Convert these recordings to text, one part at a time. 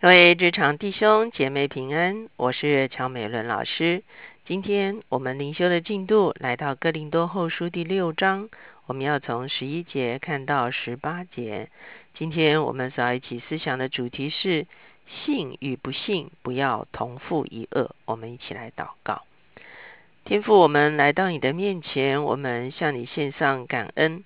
各位职场弟兄姐妹平安，我是乔美伦老师。今天我们灵修的进度来到哥林多后书第六章，我们要从十一节看到十八节。今天我们所要一起思想的主题是信与不信不要同父一恶。我们一起来祷告，天父，我们来到你的面前，我们向你献上感恩，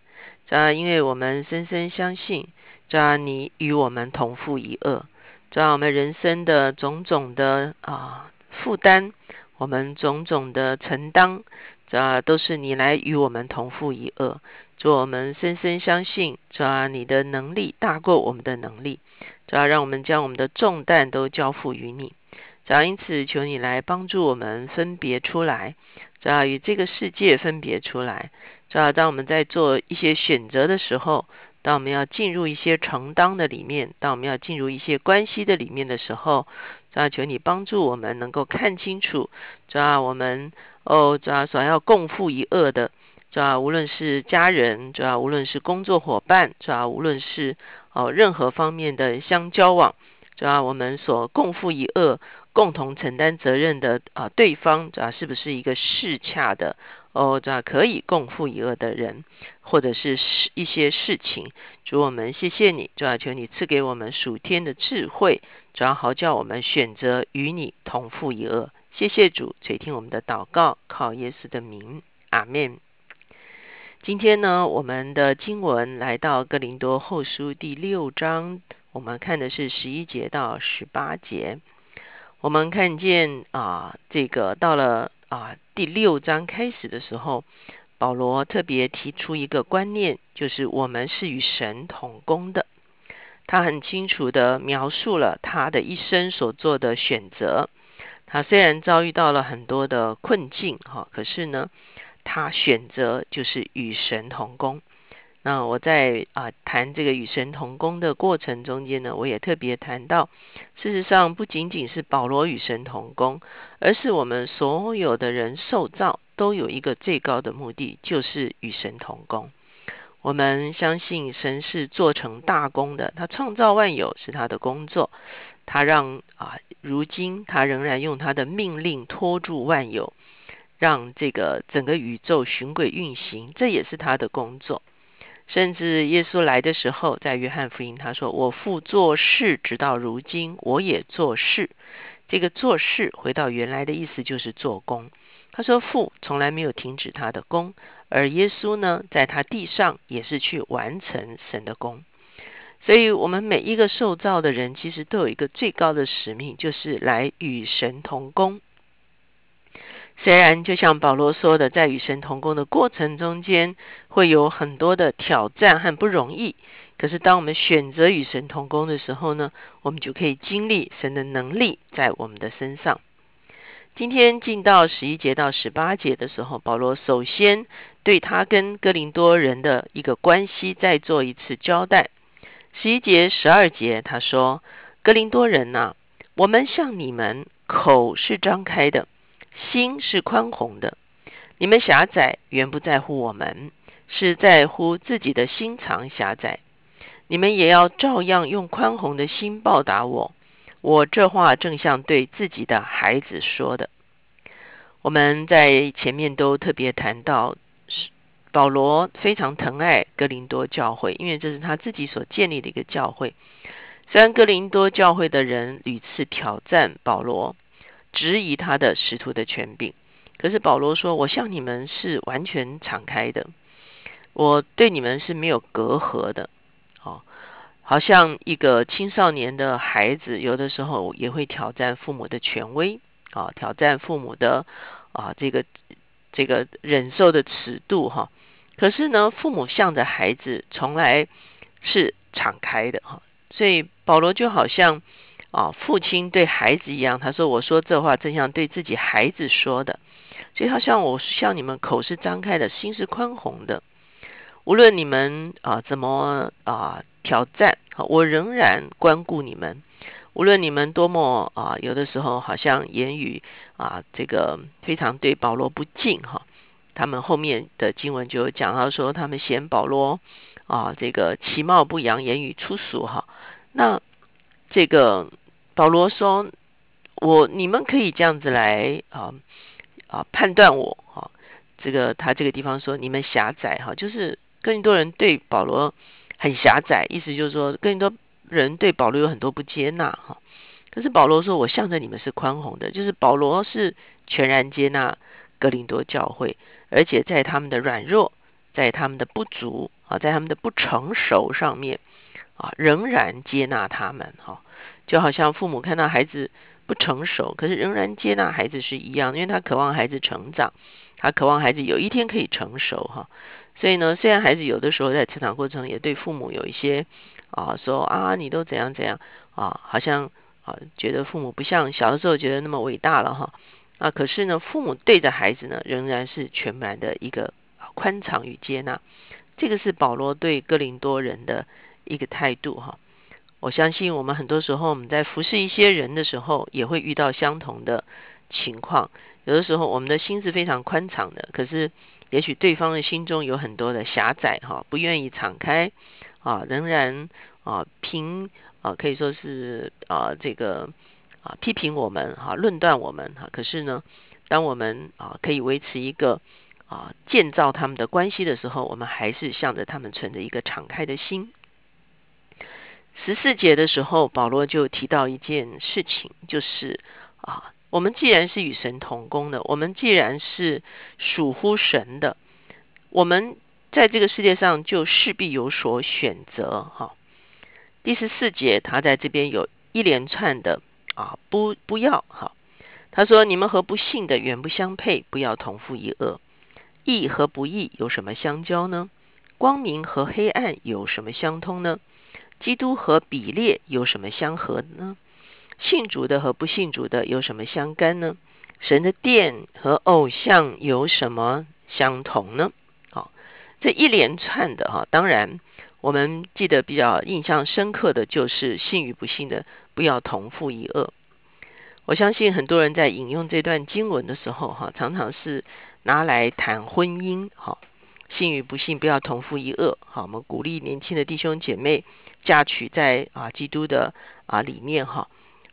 这因为我们深深相信，这你与我们同父一恶。主要我们人生的种种的啊负担，我们种种的承担，主要都是你来与我们同负一恶。主，我们深深相信，主要你的能力大过我们的能力，主要让我们将我们的重担都交付于你。主要因此，求你来帮助我们分别出来，主要与这个世界分别出来。主要当我们在做一些选择的时候。当我们要进入一些承担的里面，当我们要进入一些关系的里面的时候，主要求你帮助我们能够看清楚，主要我们哦，主要所要共负一恶的，主要无论是家人，主要无论是工作伙伴，主要无论是哦任何方面的相交往，主要我们所共负一恶、共同承担责任的啊对方，主要是不是一个适恰的？哦，这可以共负一恶的人，或者是一些事情，主我们谢谢你，主要求你赐给我们属天的智慧，主要好叫我们选择与你同负一恶。谢谢主垂听我们的祷告，靠耶稣的名，阿门。今天呢，我们的经文来到哥林多后书第六章，我们看的是十一节到十八节。我们看见啊，这个到了。啊，第六章开始的时候，保罗特别提出一个观念，就是我们是与神同工的。他很清楚的描述了他的一生所做的选择。他虽然遭遇到了很多的困境，哈，可是呢，他选择就是与神同工。那我在啊谈这个与神同工的过程中间呢，我也特别谈到，事实上不仅仅是保罗与神同工，而是我们所有的人受造都有一个最高的目的，就是与神同工。我们相信神是做成大功的，他创造万有是他的工作，他让啊如今他仍然用他的命令拖住万有，让这个整个宇宙循轨运行，这也是他的工作。甚至耶稣来的时候，在约翰福音他说：“我父做事，直到如今，我也做事。”这个做事回到原来的意思就是做工。他说父从来没有停止他的工，而耶稣呢，在他地上也是去完成神的工。所以，我们每一个受造的人，其实都有一个最高的使命，就是来与神同工。虽然就像保罗说的，在与神同工的过程中间，会有很多的挑战和不容易，可是当我们选择与神同工的时候呢，我们就可以经历神的能力在我们的身上。今天进到十一节到十八节的时候，保罗首先对他跟哥林多人的一个关系再做一次交代。十一节、十二节他说：“哥林多人呐，我们向你们口是张开的。”心是宽宏的，你们狭窄原不在乎我们，是在乎自己的心肠狭窄。你们也要照样用宽宏的心报答我。我这话正像对自己的孩子说的。我们在前面都特别谈到，保罗非常疼爱哥林多教会，因为这是他自己所建立的一个教会。虽然哥林多教会的人屡次挑战保罗。质疑他的使徒的权柄，可是保罗说：“我向你们是完全敞开的，我对你们是没有隔阂的。”好像一个青少年的孩子，有的时候也会挑战父母的权威，啊，挑战父母的啊这个这个忍受的尺度，哈。可是呢，父母向着孩子从来是敞开的，哈。所以保罗就好像。啊，父亲对孩子一样，他说：“我说这话正像对自己孩子说的。”所以，好像我向你们口是张开的，心是宽宏的。无论你们啊怎么啊挑战，好我仍然关顾你们。无论你们多么啊，有的时候好像言语啊这个非常对保罗不敬哈，他们后面的经文就有讲到说，他们嫌保罗啊这个其貌不扬，言语粗俗哈。那这个。保罗说：“我你们可以这样子来啊啊判断我啊。”这个他这个地方说：“你们狭窄哈，就是更多人对保罗很狭窄，意思就是说更多人对保罗有很多不接纳哈。可是保罗说：我向着你们是宽宏的，就是保罗是全然接纳格林多教会，而且在他们的软弱，在他们的不足啊，在他们的不成熟上面啊，仍然接纳他们哈。”就好像父母看到孩子不成熟，可是仍然接纳孩子是一样，因为他渴望孩子成长，他渴望孩子有一天可以成熟哈。所以呢，虽然孩子有的时候在成长过程也对父母有一些啊说啊你都怎样怎样啊，好像啊觉得父母不像小的时候觉得那么伟大了哈。啊，可是呢，父母对着孩子呢仍然是全然的一个宽敞与接纳。这个是保罗对哥林多人的一个态度哈。我相信我们很多时候我们在服侍一些人的时候，也会遇到相同的情况。有的时候我们的心是非常宽敞的，可是也许对方的心中有很多的狭窄哈，不愿意敞开啊，仍然啊评啊可以说是啊这个啊批评我们哈，论断我们哈。可是呢，当我们啊可以维持一个啊建造他们的关系的时候，我们还是向着他们存着一个敞开的心。十四节的时候，保罗就提到一件事情，就是啊，我们既然是与神同工的，我们既然是属乎神的，我们在这个世界上就势必有所选择。哈，第十四节他在这边有一连串的啊，不不要哈，他说你们和不信的远不相配，不要同父一恶。义和不义有什么相交呢？光明和黑暗有什么相通呢？基督和比列有什么相合呢？信主的和不信主的有什么相干呢？神的殿和偶像有什么相同呢？好，这一连串的哈，当然我们记得比较印象深刻的就是信与不信的不要同父一恶。我相信很多人在引用这段经文的时候哈，常常是拿来谈婚姻哈，信与不信不要同父一恶。好，我们鼓励年轻的弟兄姐妹。嫁娶在啊基督的啊里面哈，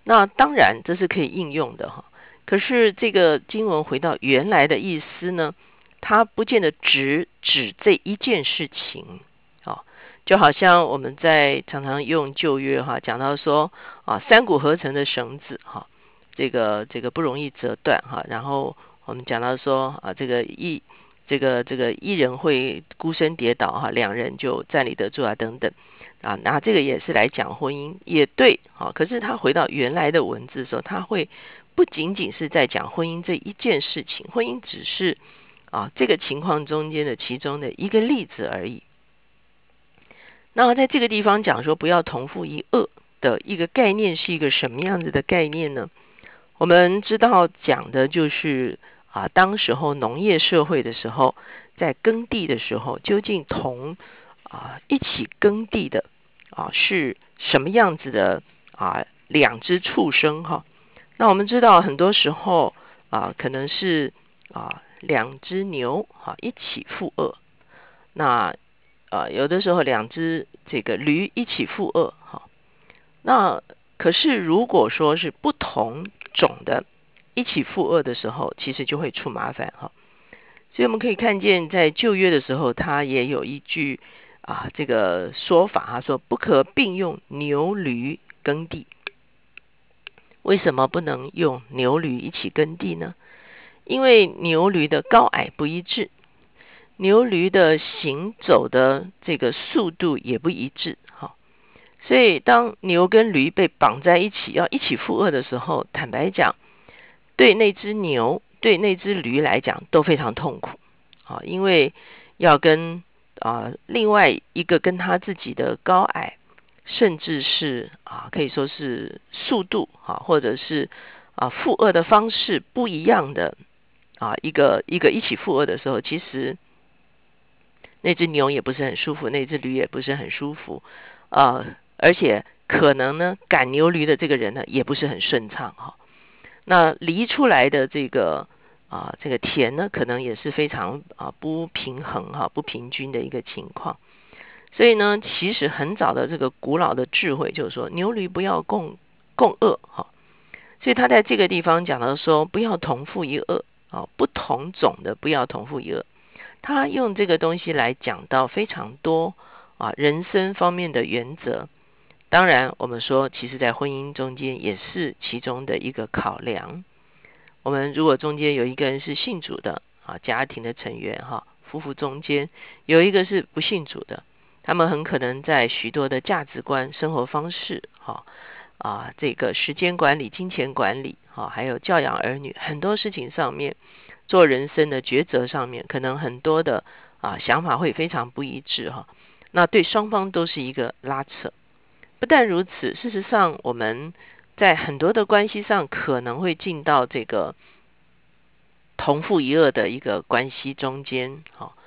那当然这是可以应用的哈。可是这个经文回到原来的意思呢，它不见得只指这一件事情啊。就好像我们在常常用旧约哈讲到说啊三股合成的绳子哈，这个这个不容易折断哈。然后我们讲到说啊这个一这个这个一人会孤身跌倒哈，两人就站立得住啊等等。啊，那这个也是来讲婚姻，也对，好。可是他回到原来的文字的时候，他会不仅仅是在讲婚姻这一件事情，婚姻只是啊这个情况中间的其中的一个例子而已。那么在这个地方讲说不要同父一恶的一个概念是一个什么样子的概念呢？我们知道讲的就是啊，当时候农业社会的时候，在耕地的时候，究竟同。啊，一起耕地的啊，是什么样子的啊？两只畜生哈，那我们知道很多时候啊，可能是啊两只牛哈一起负恶，那啊有的时候两只这个驴一起负恶哈，那可是如果说是不同种的一起负恶的时候，其实就会出麻烦哈。所以我们可以看见，在旧约的时候，它也有一句。啊，这个说法啊，说不可并用牛驴耕地。为什么不能用牛驴一起耕地呢？因为牛驴的高矮不一致，牛驴的行走的这个速度也不一致。哈，所以当牛跟驴被绑在一起，要一起负二的时候，坦白讲，对那只牛、对那只驴来讲都非常痛苦。啊，因为要跟啊，另外一个跟他自己的高矮，甚至是啊，可以说是速度啊，或者是啊负恶的方式不一样的啊，一个一个一起负恶的时候，其实那只牛也不是很舒服，那只驴也不是很舒服啊，而且可能呢，赶牛驴的这个人呢，也不是很顺畅哈。那犁出来的这个。啊，这个田呢，可能也是非常啊不平衡哈，不平均的一个情况。所以呢，其实很早的这个古老的智慧就是说，牛驴不要共共恶哈。所以他在这个地方讲到说，不要同父一恶啊，不同种的不要同父一恶。他用这个东西来讲到非常多啊人生方面的原则。当然，我们说，其实在婚姻中间也是其中的一个考量。我们如果中间有一个人是信主的啊，家庭的成员哈，夫妇中间有一个是不信主的，他们很可能在许多的价值观、生活方式哈啊，这个时间管理、金钱管理哈，还有教养儿女很多事情上面，做人生的抉择上面，可能很多的啊想法会非常不一致哈。那对双方都是一个拉扯。不但如此，事实上我们。在很多的关系上，可能会进到这个同父一恶的一个关系中间。好，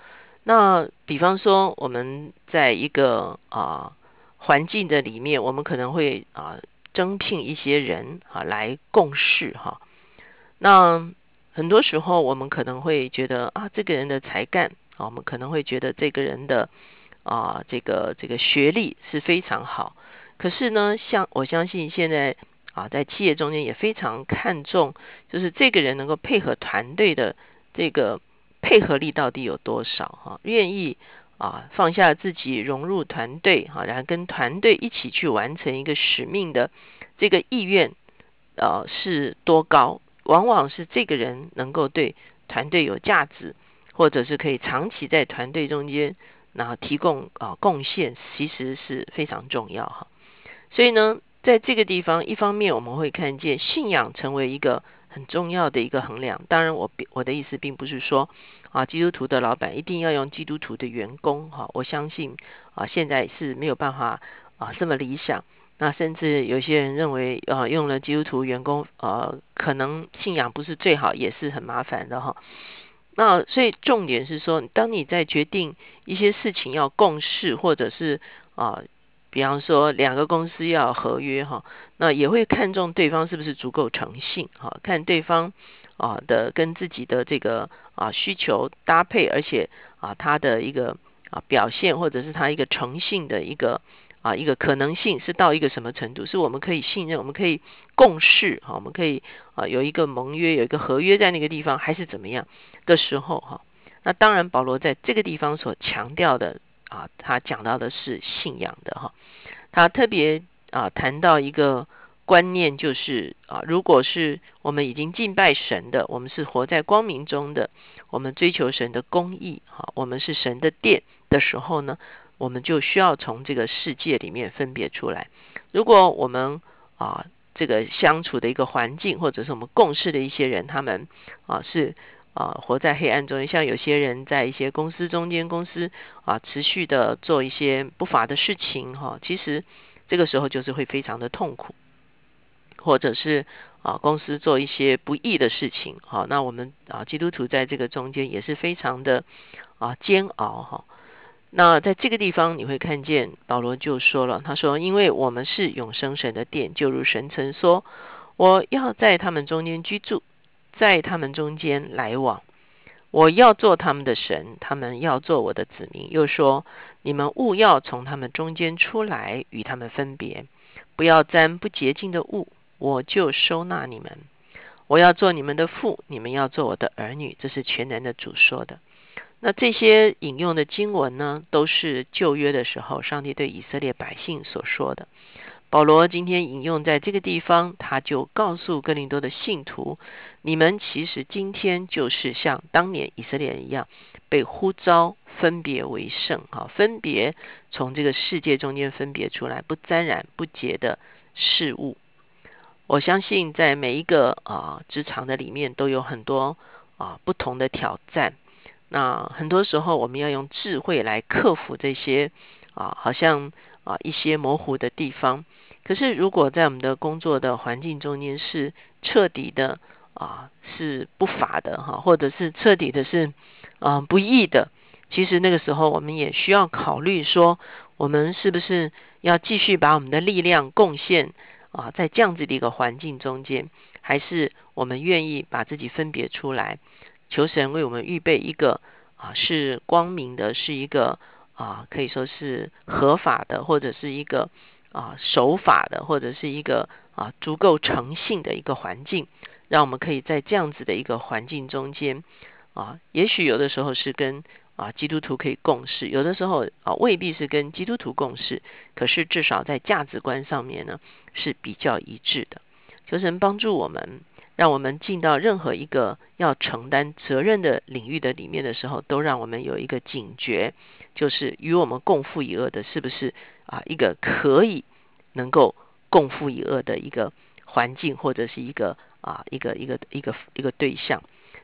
那比方说，我们在一个啊环境的里面，我们可能会啊征聘一些人啊来共事哈。那很多时候，我们可能会觉得啊，这个人的才干啊，我们可能会觉得这个人的啊这个这个学历是非常好。可是呢，像我相信现在。啊，在企业中间也非常看重，就是这个人能够配合团队的这个配合力到底有多少哈？愿意啊放下自己融入团队哈，然后跟团队一起去完成一个使命的这个意愿呃是多高？往往是这个人能够对团队有价值，或者是可以长期在团队中间然后提供啊贡献，其实是非常重要哈。所以呢。在这个地方，一方面我们会看见信仰成为一个很重要的一个衡量。当然，我我的意思并不是说啊，基督徒的老板一定要用基督徒的员工哈。我相信啊，现在是没有办法啊这么理想。那甚至有些人认为啊，用了基督徒员工呃，可能信仰不是最好，也是很麻烦的哈。那所以重点是说，当你在决定一些事情要共事，或者是啊。比方说，两个公司要合约哈，那也会看重对方是不是足够诚信哈，看对方啊的跟自己的这个啊需求搭配，而且啊他的一个啊表现或者是他一个诚信的一个啊一个可能性是到一个什么程度，是我们可以信任，我们可以共事哈，我们可以啊有一个盟约，有一个合约在那个地方，还是怎么样的时候哈？那当然，保罗在这个地方所强调的。啊，他讲到的是信仰的哈，他特别啊谈到一个观念，就是啊，如果是我们已经敬拜神的，我们是活在光明中的，我们追求神的公义，哈，我们是神的殿的时候呢，我们就需要从这个世界里面分别出来。如果我们啊这个相处的一个环境，或者是我们共事的一些人，他们啊是。啊，活在黑暗中，像有些人在一些公司中间，公司啊持续的做一些不法的事情，哈，其实这个时候就是会非常的痛苦，或者是啊公司做一些不义的事情，好，那我们啊基督徒在这个中间也是非常的啊煎熬，哈。那在这个地方你会看见保罗就说了，他说，因为我们是永生神的殿，就如神曾说，我要在他们中间居住。在他们中间来往，我要做他们的神，他们要做我的子民。又说：你们勿要从他们中间出来，与他们分别，不要沾不洁净的物，我就收纳你们。我要做你们的父，你们要做我的儿女。这是全能的主说的。那这些引用的经文呢，都是旧约的时候，上帝对以色列百姓所说的。保罗今天引用在这个地方，他就告诉哥林多的信徒：你们其实今天就是像当年以色列人一样，被呼召分别为圣，哈，分别从这个世界中间分别出来，不沾染不洁的事物。我相信在每一个啊职场的里面，都有很多啊不同的挑战。那很多时候，我们要用智慧来克服这些啊，好像啊一些模糊的地方。可是，如果在我们的工作的环境中间是彻底的啊，是不法的哈，或者是彻底的是啊不义的，其实那个时候我们也需要考虑说，我们是不是要继续把我们的力量贡献啊，在这样子的一个环境中间，还是我们愿意把自己分别出来，求神为我们预备一个啊是光明的，是一个啊可以说是合法的，或者是一个。啊，守法的或者是一个啊足够诚信的一个环境，让我们可以在这样子的一个环境中间啊，也许有的时候是跟啊基督徒可以共事，有的时候啊未必是跟基督徒共事，可是至少在价值观上面呢是比较一致的。求神帮助我们，让我们进到任何一个要承担责任的领域的里面的时候，都让我们有一个警觉，就是与我们共负一恶的，是不是啊一个可以能够共负一恶的一个环境，或者是一个啊一个一个一个一个对象。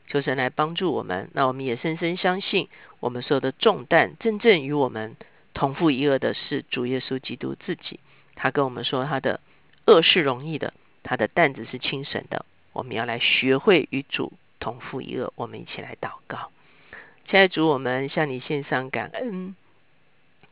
求神来帮助我们，那我们也深深相信，我们所有的重担，真正与我们同负一恶的是主耶稣基督自己。他跟我们说，他的恶是容易的。他的担子是轻省的，我们要来学会与主同负一恶。我们一起来祷告，亲爱的主，我们向你献上感恩。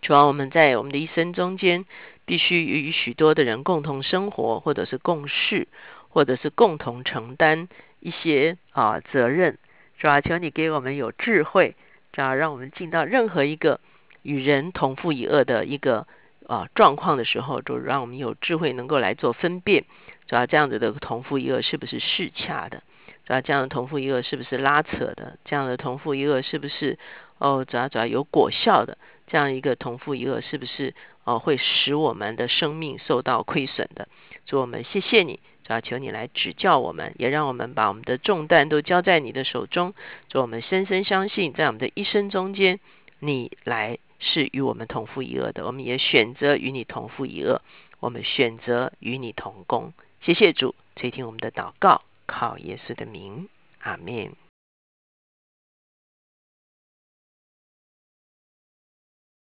主要我们在我们的一生中间，必须与许多的人共同生活，或者是共事，或者是共同承担一些啊责任。主要求你给我们有智慧，主要让我们进到任何一个与人同负一恶的一个啊状况的时候，就让我们有智慧，能够来做分辨。主要这样子的同父一恶是不是适恰的？主要这样的同父一恶是不是拉扯的？这样的同父一恶是不是哦？主要主要有果效的？这样一个同父一恶是不是哦会使我们的生命受到亏损的？主我们谢谢你，主要求你来指教我们，也让我们把我们的重担都交在你的手中。主我们深深相信，在我们的一生中间，你来是与我们同父一恶的。我们也选择与你同父一恶，我们选择与你同工。谢谢主垂听我们的祷告，靠耶稣的名，阿门。